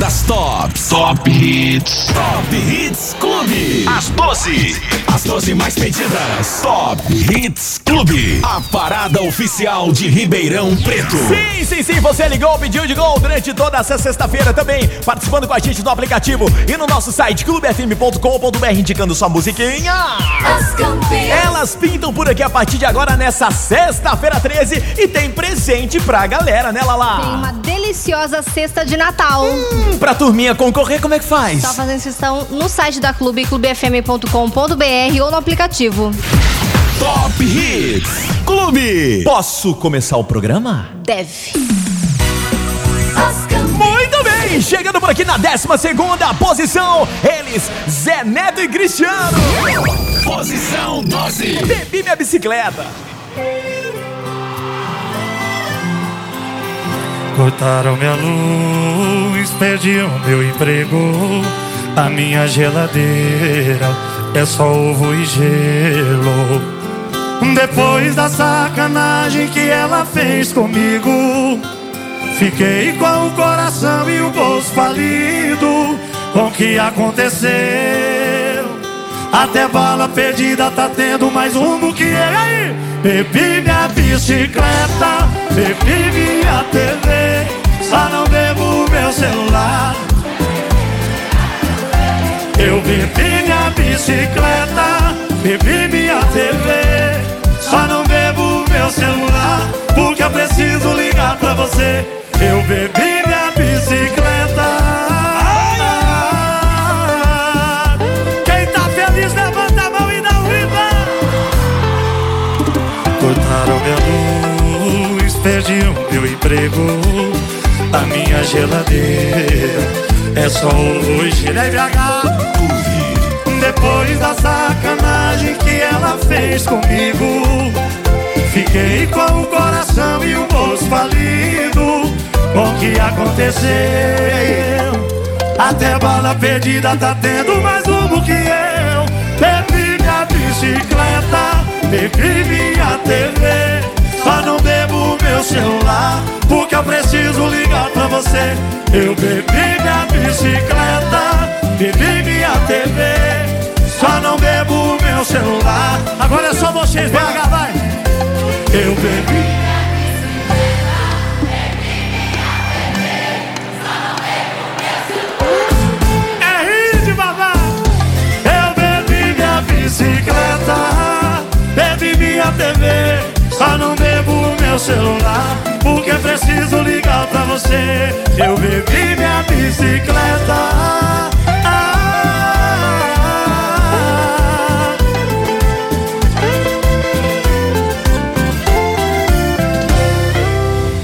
das tops. Top Hits. Top Hits Clube. As 12. As 12 mais pedidas. Top Hits Clube. A parada oficial de Ribeirão Preto. Sim, sim, sim. Você ligou, pediu de gol durante toda essa sexta-feira também. Participando com a gente no aplicativo e no nosso site clubefm.com.br indicando sua musiquinha. As campeãs. Elas pintam por aqui a partir de agora nessa sexta-feira 13 e tem presente pra galera, né, Lala? Tem uma deliciosa cesta de Natal. Hum, pra turminha concorrer, como é que faz? Só fazer inscrição no site da Clube, clubefm.com.br ou no aplicativo. Top Hits Clube. Posso começar o programa? Deve. Muito bem, chegando por aqui na 12 posição, eles, Zé Neto e Cristiano. Posição 12. Bebi minha bicicleta. Cortaram minha luz, perdi o meu emprego. A minha geladeira é só ovo e gelo. Depois da sacanagem que ela fez comigo, fiquei com o coração e o bolso falido. Com o que aconteceu? Até bala perdida tá tendo mais um do que eu. E aí? Bebi minha bicicleta, bebi minha TV, só não bebo meu celular. Eu bebi minha bicicleta, bebi minha TV, só não bebo meu celular, porque eu preciso ligar pra você. Eu bebi minha bicicleta. Emprego. A minha geladeira é só hoje. Depois da sacanagem que ela fez comigo, fiquei com o coração e o bolso falido. O que aconteceu? Até bala perdida tá tendo mais um que eu. Bebi minha bicicleta, bebi minha TV. Só não bebo meu celular, porque eu preciso ligar pra você. Eu bebi minha bicicleta, bebi minha TV. Só não bebo meu celular. Agora é só vocês, vai. Eu bebi. É hit, babá. Eu bebi minha bicicleta, bebi minha TV. Só não bebo meu celular, porque preciso ligar pra você. Eu bebi minha bicicleta.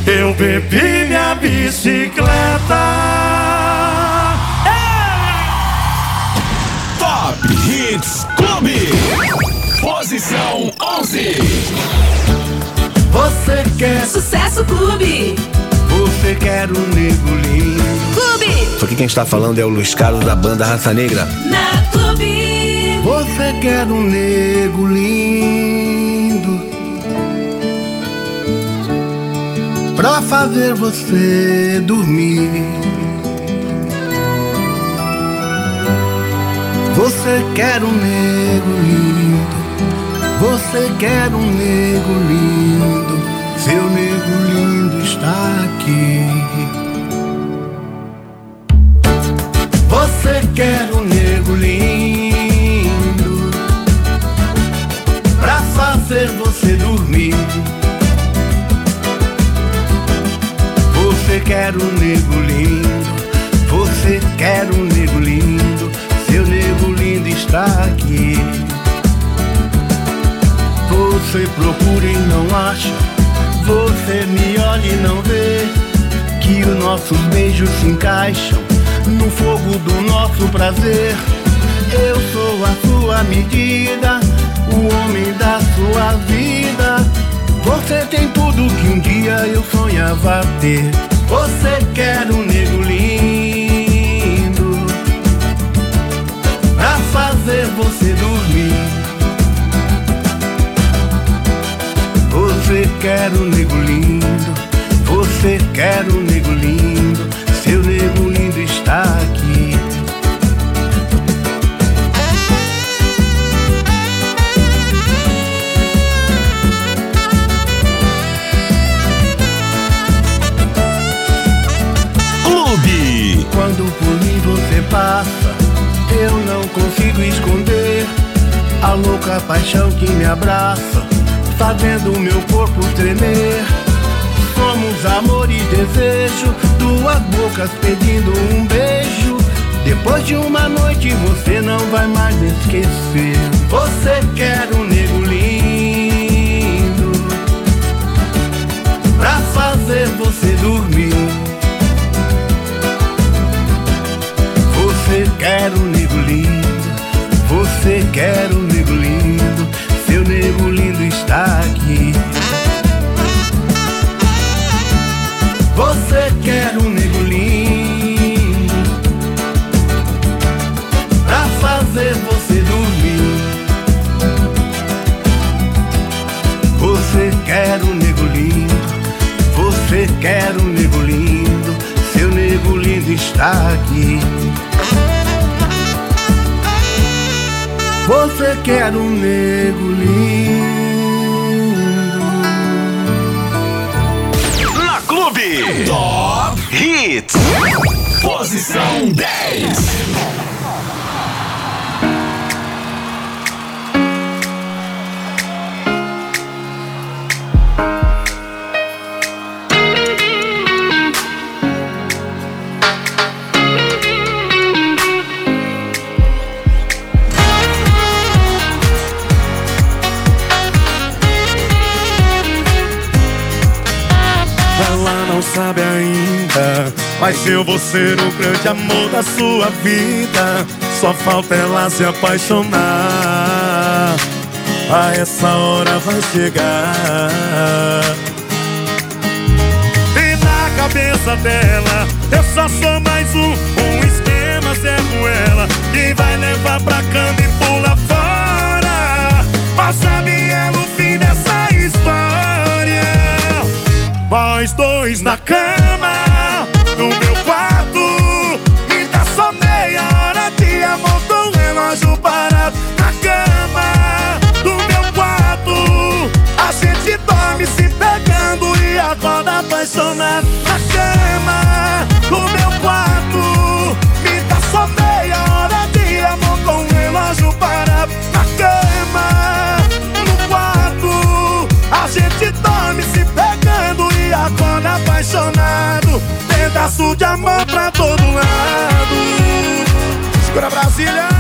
Eu bebi minha bicicleta. Top Hits Clube. Posição 11. Você quer, Sucesso Clube. você quer um nego lindo. Clube. Só que quem está falando é o Luiz Carlos da banda Raça Negra. Na Clube. Você quer um nego lindo. Pra fazer você dormir. Você quer um nego lindo. Você quer um nego lindo. Seu nego lindo está aqui. Você quer um nego lindo Pra fazer você dormir Você quer um nego lindo Você quer um nego lindo Seu nego lindo está aqui Você procura e não acha Você me olha e não vê Que os nossos beijos se encaixam no fogo do nosso prazer. Eu sou a sua medida, o homem da sua vida. Você tem tudo que um dia eu sonhava ter. Você quer um nego lindo pra fazer você Você quer um nego lindo, você quer um nego lindo, seu nego lindo está aqui. Clube! Quando por mim você passa, eu não consigo esconder a louca paixão que me abraça fazendo o meu corpo tremer. Somos amor e desejo, duas bocas pedindo um beijo. Depois de uma noite você não vai mais me esquecer. Você quer um nego lindo pra fazer você dormir. Você quer um nego lindo, você quer um nego lindo, seu nego lindo está aqui. Você quer um nego lindo pra fazer você dormir. Você quer um nego lindo, você quer um nego lindo, seu nego lindo está aqui. Você quer um nego lindo. Hits. Posição 10. Mas eu vou ser o grande amor da sua vida. Só falta ela se apaixonar. A essa hora vai chegar. E na cabeça dela, eu só sou mais um, um esquema Zé Ruela que vai levar pra cama e pula fora. Mas sabe ela o fim dessa história. Nós dois na cama, com o relógio parado. Na cama, do meu quarto. A gente dorme se pegando e acorda apaixonado. Na cama, do meu quarto. Me dá só meia hora de amor com o relógio parado. Na cama, no quarto. A gente dorme se pegando e acorda apaixonado. Pedaço de amor pra todo lado. Segura Brasília!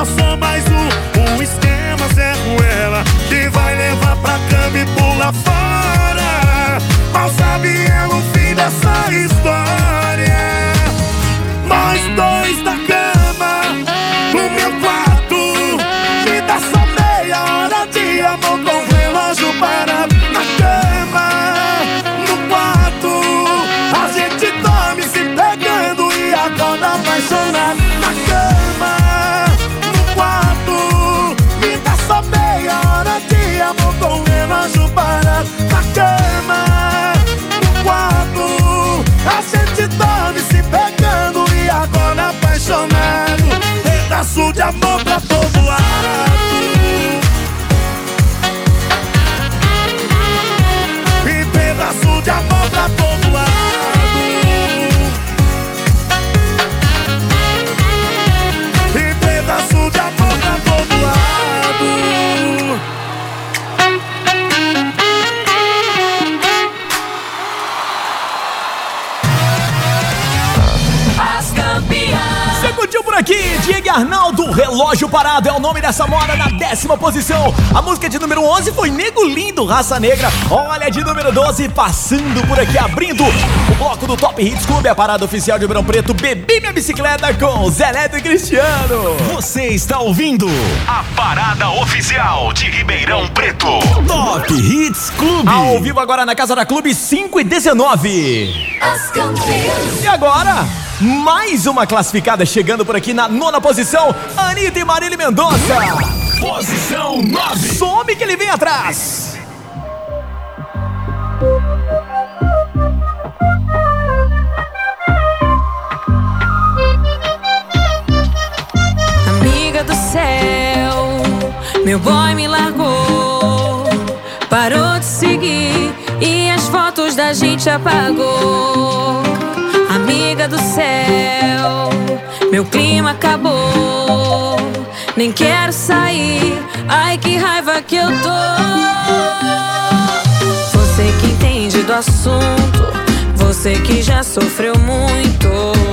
Só sou mais um, um esquema Zé Ruela Que vai levar pra cama e pula fora apaixonado Pedaço de amor pra todo lado. E pedaço de amor pra todo aqui? Diego Arnaldo, Relógio Parado é o nome dessa moda na décima posição. A música de número 11 foi Nego Lindo, Raça Negra. Olha, de número 12, passando por aqui, abrindo o bloco do Top Hits Clube, a parada oficial de Verão Preto, Bebi Minha Bicicleta com Zé Neto e Cristiano. Você está ouvindo a parada oficial de Ribeirão Preto. Top Hits Clube. Ao vivo agora na Casa da Clube 5 e 19. As campeãs. E agora, mais uma classificada chegando por aqui na nona posição, Anitta e Marília Mendonça. Posição 9. Some que ele vem atrás. Amiga do céu, meu boy me largou, parou de seguir e as fotos da gente apagou. Amiga do céu, meu clima acabou. Nem quero sair, ai que raiva que eu tô. Você que entende do assunto, você que já sofreu muito.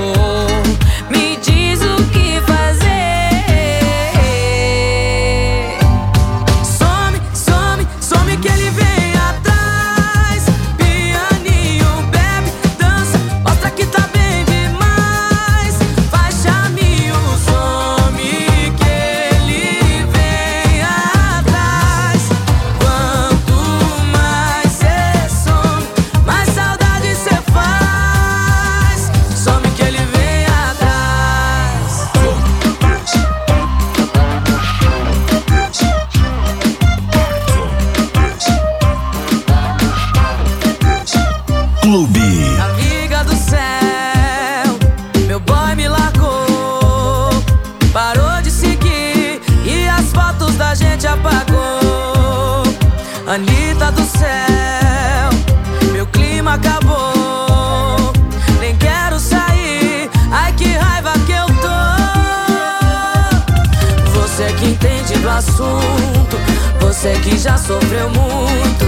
Você que já sofreu muito.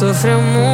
Sofreu muito.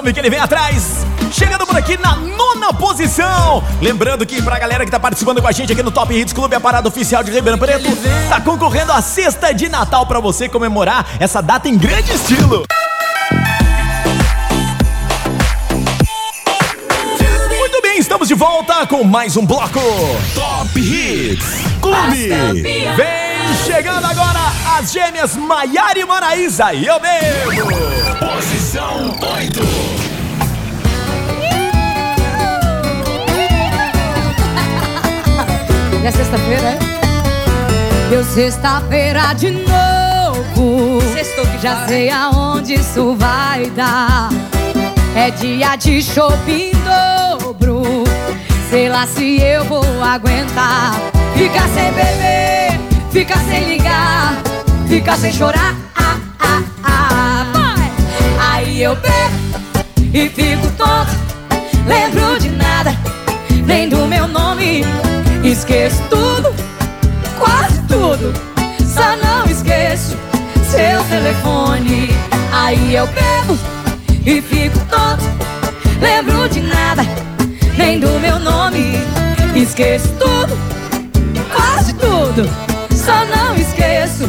Some que ele vem atrás. Chegando por aqui na nona posição. Lembrando que pra galera que tá participando com a gente aqui no Top Hits Clube, a parada oficial de Ribeirão Preto, tá concorrendo a cesta de Natal pra você comemorar essa data em grande estilo. Muito bem, estamos de volta com mais um bloco. Top Hits. Clube. Vem chegando agora as gêmeas Maiara e Maraísa e eu mesmo. Posição 8. É sexta-feira, é? Deu sexta-feira de novo. Sextou que Já sei aonde isso vai dar. É dia de shopping dobro. Sei lá se eu vou aguentar. Ficar sem beber, ficar sem ligar, ficar sem chorar. Ah, ah, ah, vai. Aí eu bebo e fico tonto. Lembro de nada, nem do meu nome. Esqueço tudo, quase tudo. Só não esqueço seu telefone. Aí eu bebo e fico tonto. Lembro de nada, nem do meu nome. Esqueço tudo, quase tudo. Só não esqueço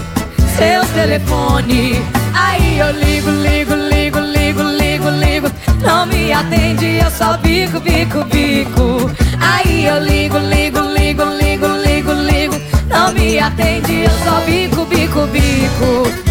seu telefone. Aí eu ligo, ligo, ligo, ligo, ligo, ligo. Não me atende, eu só bico, bico, bico. Aí eu ligo, ligo, ligo, ligo, ligo, ligo. Não me atende, eu só bico, bico, bico.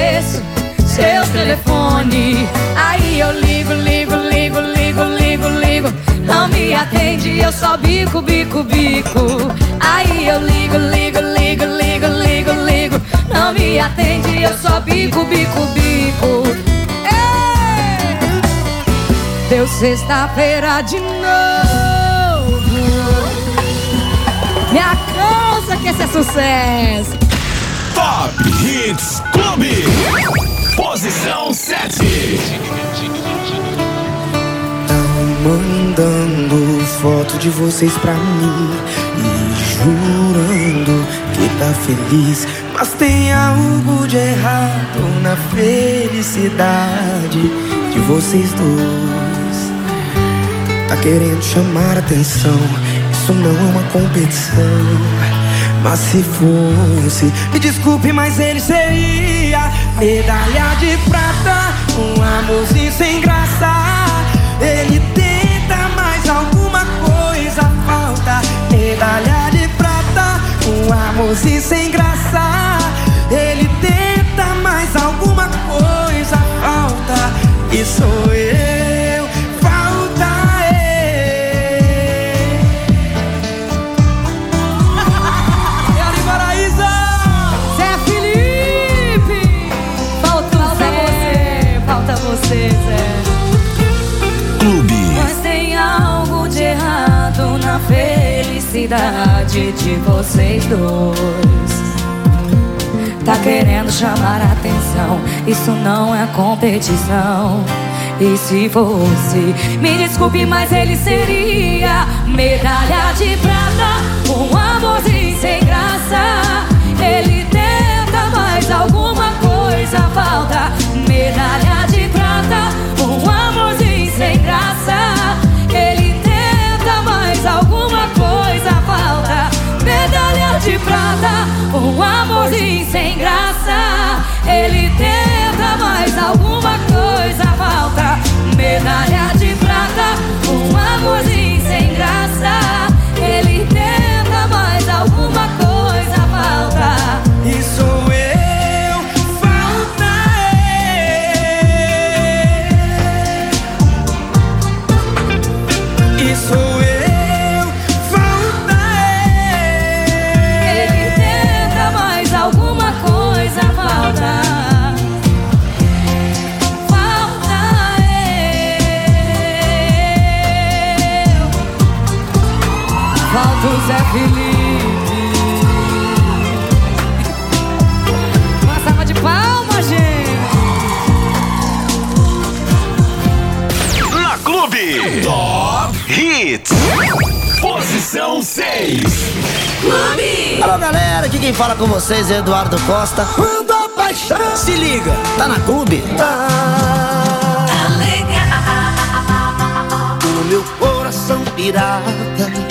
seu telefone. Aí eu ligo, ligo, ligo, ligo, ligo, ligo. Não me atende, eu só bico, bico, bico. Aí eu ligo, ligo, ligo, ligo, ligo, ligo. Não me atende, eu só bico, bico, bico. Ei! Deu sexta-feira de novo. Me alcança que esse é sucesso. Top Hits Clube. Posição 7. Mandando foto de vocês pra mim E jurando que tá feliz. Mas tem algo de errado na felicidade de vocês dois. Tá querendo chamar atenção Isso não é uma competição. Mas se fosse Me desculpe, mas ele seria Medalha de prata Um amorzinho sem graça. Ele tenta, mas alguma coisa falta. Medalha de prata Um amorzinho sem graça. Ele tenta, mas alguma coisa falta. E sou eu felicidade de vocês dois. Tá querendo chamar atenção, isso não é competição. E se fosse, me desculpe, mas ele seria medalha de prata, um amorzinho sem graça. Ele tenta, mas alguma coisa falta. Medalha de prata, um amorzinho sem graça. Ele tenta, mas alguma coisa falta. Medalha de prata, um amorzinho Zé Felipe. Uma salva de palmas, gente. Na Clube. Top Hits. Posição 6. Alô galera, aqui quem fala com vocês é Eduardo Costa. Quando a paixão se liga, tá na clube? Tá. No meu coração pirata,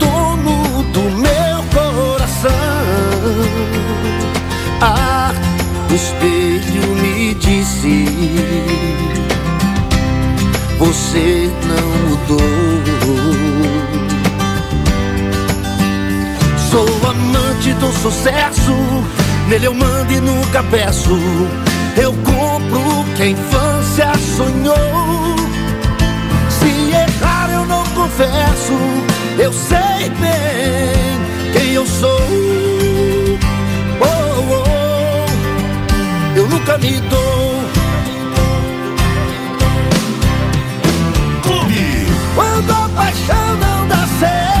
Ah, o espelho me disse: Você não mudou. Sou amante do sucesso, nele eu mando e nunca peço. Eu compro o que a infância sonhou. Se errar eu não confesso, eu sei bem quem eu sou. eu nunca me dou. Clube. Quando a paixão não dá certo.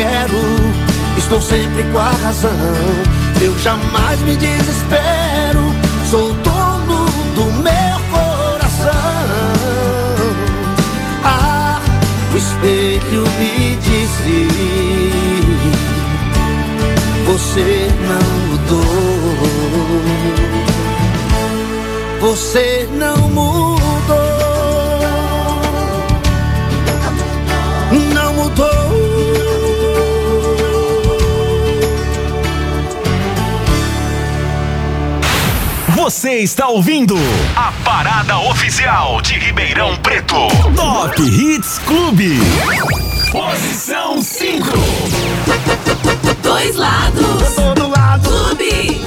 Quero, estou sempre com a razão. Eu jamais me desespero, sou Você está ouvindo a parada oficial de Ribeirão Preto. Top Hits Clube. Posição 5. Dois lados. Todo lado. Clube.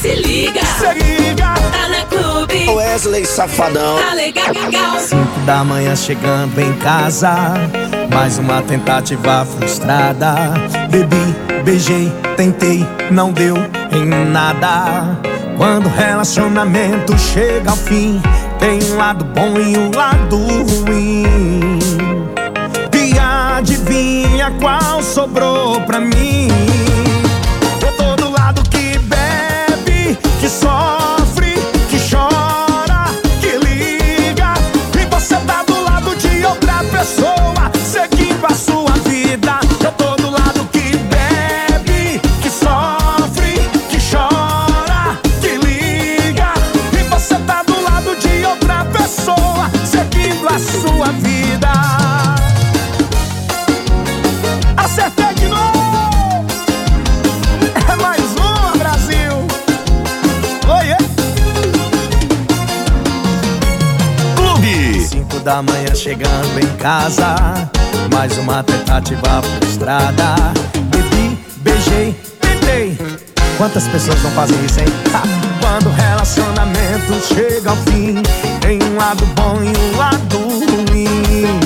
Se liga. Se liga. Tá na clube. Wesley Safadão. Tá legal. Cinco da manhã chegando em casa Mais uma tentativa frustrada Bebi, beijei, tentei, não deu em nada Quando o relacionamento chega ao fim Tem um lado bom e um lado ruim. E adivinha qual sobrou pra mim? Eu tô do lado que bebe, que sofre, casa Mais uma tentativa frustrada Bebi, beijei, tentei Quantas pessoas não fazem isso, hein? Ha! Quando o relacionamento chega ao fim Tem um lado bom e um lado ruim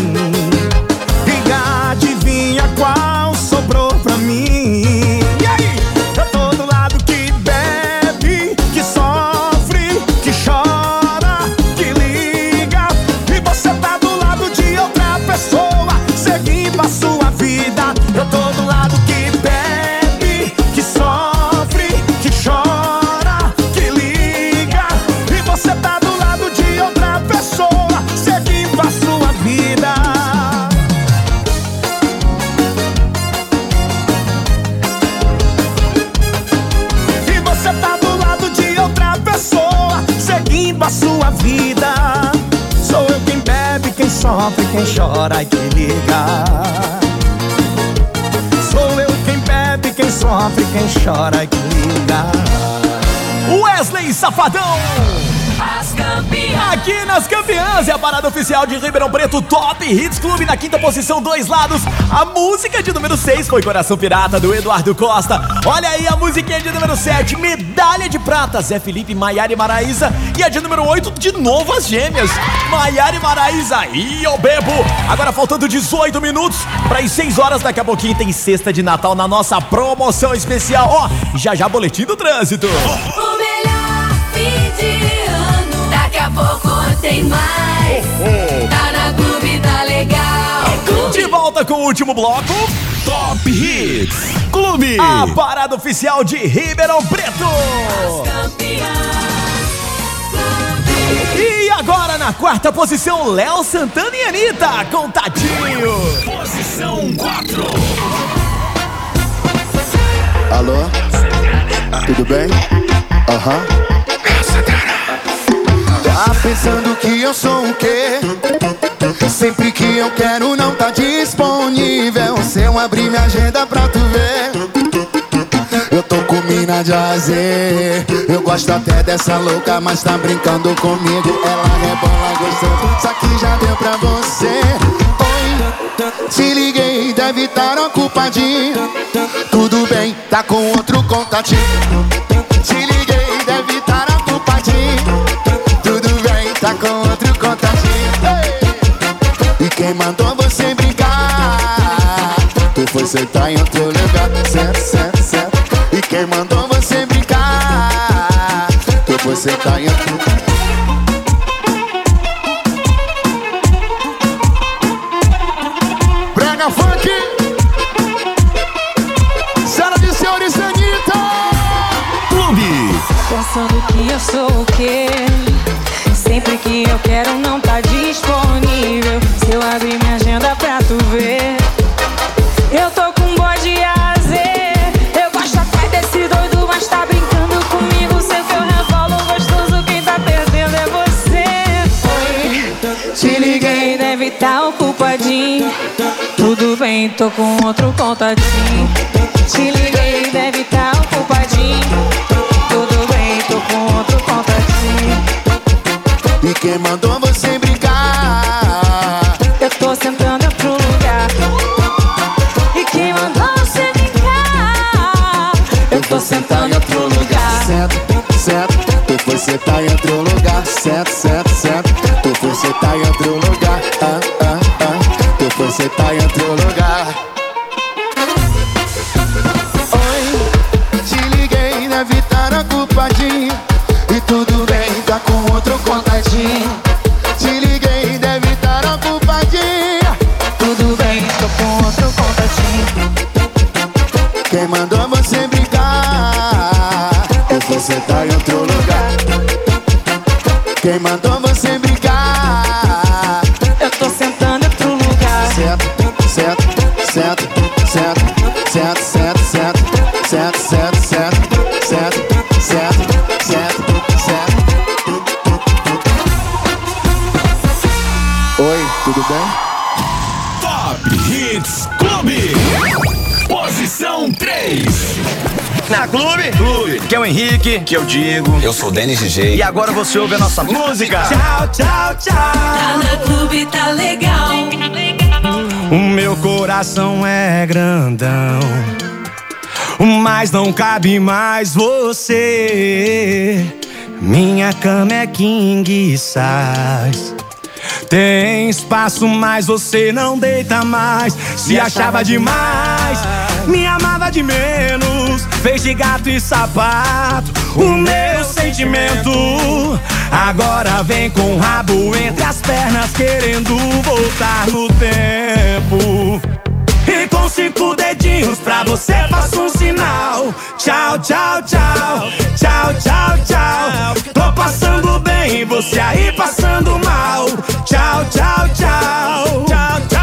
sofre, quem chora e quem liga. Sou eu quem bebe, quem sofre, quem chora e quem liga. Wesley Safadão. Aqui nas campeãs é a parada oficial de Ribeirão Preto Top Hits Clube na quinta posição, dois lados. A música de número 6 foi Coração Pirata do Eduardo Costa. Olha aí a musiquinha de número 7, Medalha de Prata, Zé Felipe, Maiara e Maraísa. E a de número 8, de novo as gêmeas, Maiara e Maraísa. E eu bebo. Agora faltando 18 minutos para as 6 horas, daqui a pouquinho tem cesta de Natal na nossa promoção especial. Ó, já já boletim do trânsito. Pouco tem mais. Tá na clube, tá legal. De volta com o último bloco. Top Hits Clube. A parada oficial de Ribeirão Preto. E agora na quarta posição, Léo Santana e Anitta, com Tadinho. Posição 4. Alô? Tudo bem? Aham. Tá pensando que eu sou o quê? Sempre que eu quero não tá disponível. Se eu abrir minha agenda pra tu ver. Eu tô com mina de azer Eu gosto até dessa louca, mas tá brincando comigo. Ela rebola gostando, só que já deu pra você. Oi, te liguei, deve estar ocupadinho. Tudo bem, tá com outro contatinho. Te liguei, quem mandou você brincar? Tu foi sentar em outro lugar, certo, certo, certo. E quem mandou você brincar? Tu foi sentar em outro Brega funk! Sala de senhores Anitta! Clube. Pensando que eu sou o quê? Sempre que eu quero não tá tô com outro contatinho liguei, que o Henrique, que eu digo. Eu sou o Denis DJ. E agora você ouve a nossa música. Tchau, tchau, tchau. Tá na clube, tá legal. O meu coração é grandão, mas não cabe mais você. Minha cama é king size. Tem espaço, mas você não deita mais. Se achava demais, me amava de menos. Fez de gato e sapato o meu sentimento. Agora vem com o rabo entre as pernas, querendo voltar no tempo. E com cinco dedinhos pra você faço um sinal. Tchau, tchau, tchau. Tchau, tchau, tchau. Tô passando bem, você aí passando mal. Tchau, tchau, tchau. Tchau, tchau, tchau.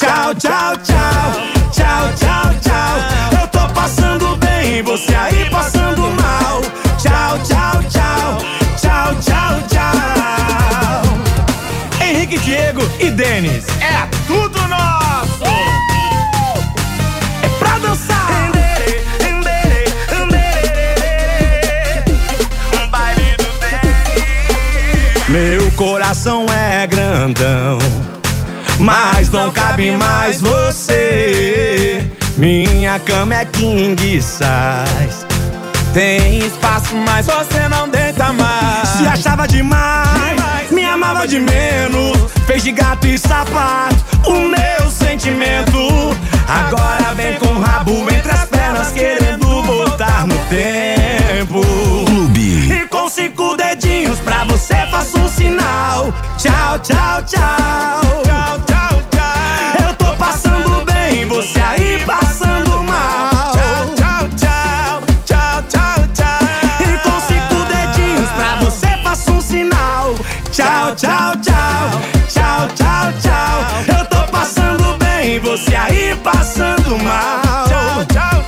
Tchau, tchau, tchau. Tchau, tchau, tchau. Eu tô passando bem, você aí passando mal. Tchau, tchau, tchau. Tchau, tchau, tchau. Henrique Diego e Denis. É tudo nosso. É pra dançar. Meu coração é grandão mas não cabe mais você. Minha cama é king size. Tem espaço, mas você não deita mais. Se achava demais, me amava de menos. Fez de gato e sapato o meu sentimento. Agora vem com o rabo entre as pernas, querendo voltar no tempo. Clube. E com cinco dedinhos pra você faço um sinal. Tchau, tchau, tchau. Tchau, tchau, tchau. Eu tô passando bem, você aí passando mal. Tchau, tchau, tchau. Tchau, tchau, tchau. E com cinco dedinhos pra você faço um sinal. Tchau, tchau, tchau. Tchau, tchau, tchau. Eu tô passando bem, você aí passando mal. Tchau, tchau.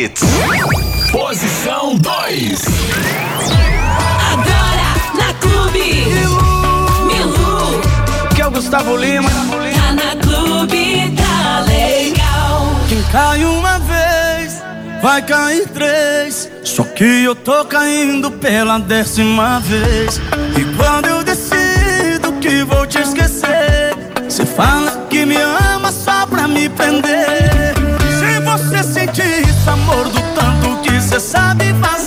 Hits. Posição 2. Agora na Clube. Milu. Que é o Gustavo Lima. Tá na Clube, tá legal. Quem cai uma vez, vai cair três. Só que eu tô caindo pela décima vez. E quando eu decido que vou te esquecer, você fala que me ama só pra me prender. Se você sentir amor do tanto que você sabe fazer,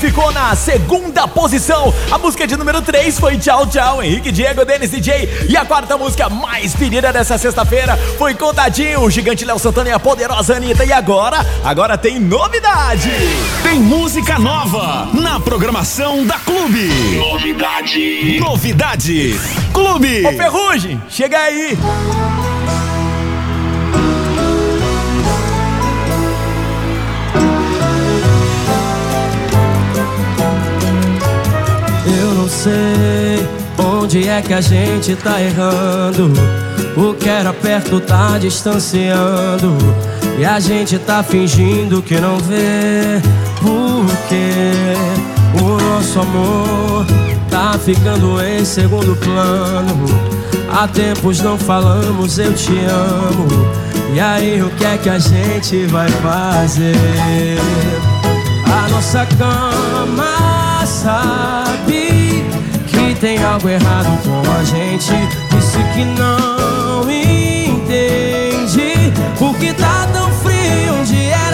ficou na segunda posição. A música de número 3 foi Tchau Tchau, Henrique Diego, Denis DJ. E a quarta música mais pedida dessa sexta-feira foi Contadinho, o gigante Léo Santana e a poderosa Anitta. E agora, agora tem novidade. Tem música nova na programação da Clube. Novidade. Novidade. Clube. Ô Ferrugem, chega aí. Onde é que a gente tá errando. O que era perto tá distanciando. E a gente tá fingindo que não vê. Porque o nosso amor tá ficando em segundo plano. Há tempos não falamos, eu te amo. E aí, o que é que a gente vai fazer? A nossa cama sabe tem algo errado com a gente. Disse que não entende por que tá tão frio onde era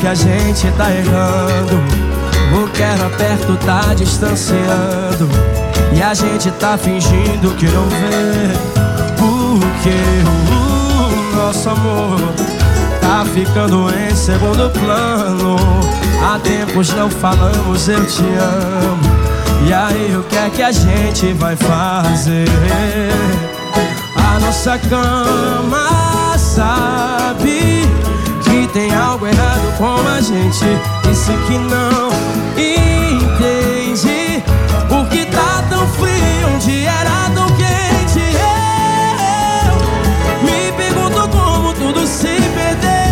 que a gente tá errando. O que era perto tá distanciando. E a gente tá fingindo que não vê. Porque o nosso amor tá ficando em segundo plano. Há tempos não falamos, eu te amo. E aí, o que é que a gente vai fazer? A nossa cama sabe tem algo errado com a gente. Disse que não entende por que tá tão frio onde era tão quente. Eu me pergunto como tudo se perdeu.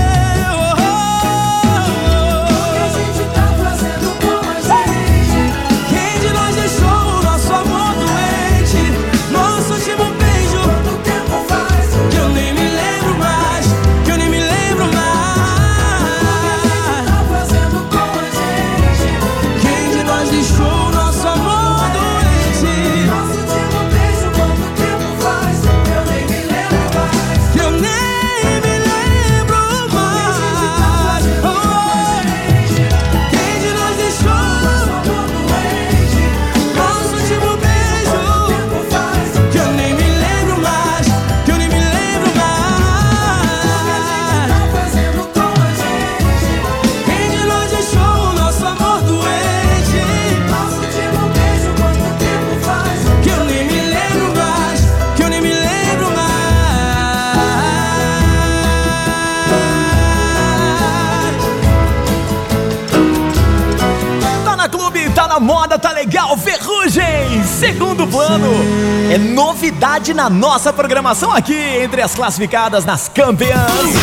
Novidade na nossa programação aqui, entre as classificadas nas campeãs.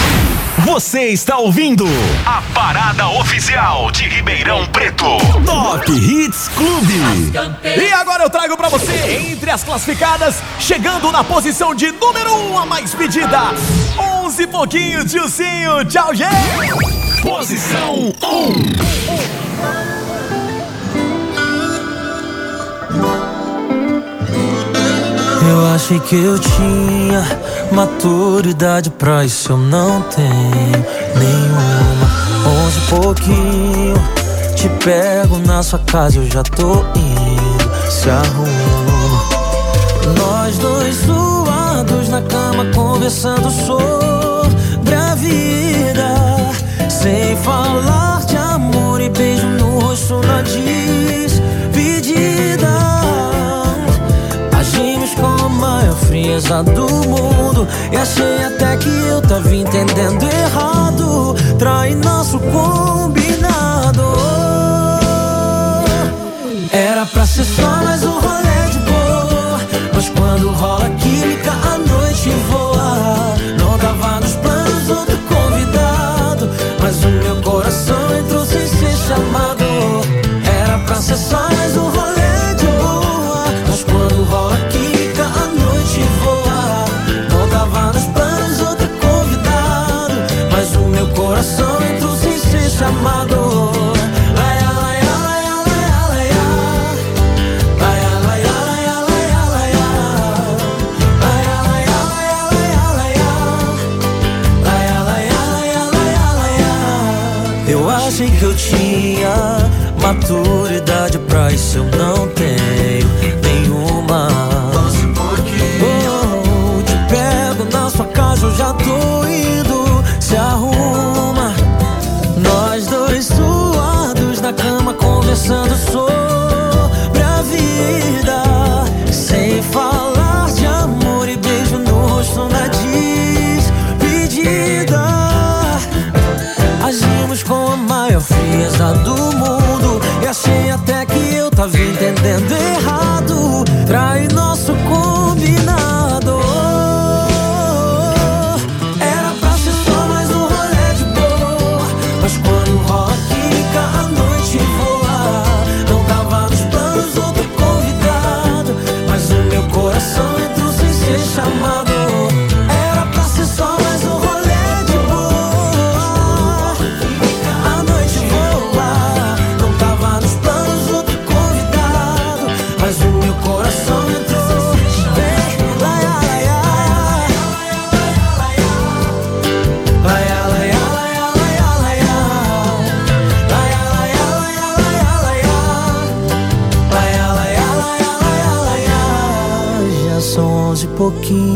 Você está ouvindo a parada oficial de Ribeirão Preto. Top Hits Clube. E agora eu trago pra você, entre as classificadas, chegando na posição de número 1, um, a mais pedida. 11 e pouquinho, tiozinho. Tchau, gente. Posição 1. Eu achei que eu tinha maturidade pra isso, eu não tenho nenhuma. Onze pouquinho, te pego na sua casa, eu já tô indo, se arruma. Nós dois suados na cama, conversando sobre a vida. Sem falar de amor e beijo no rosto na despedida. beleza do mundo. E achei até que eu tava entendendo errado. Trai nosso combinado. Era pra ser só mais um rolê de boa. Mas quando rola química a noite voa. Não tava nos planos outro convidado. Mas o meu coração entrou sem ser chamado. maturidade pra isso eu não tenho nenhuma. Posso um pouquinho? Oh, te pego na sua casa, eu já tô indo. than they. looking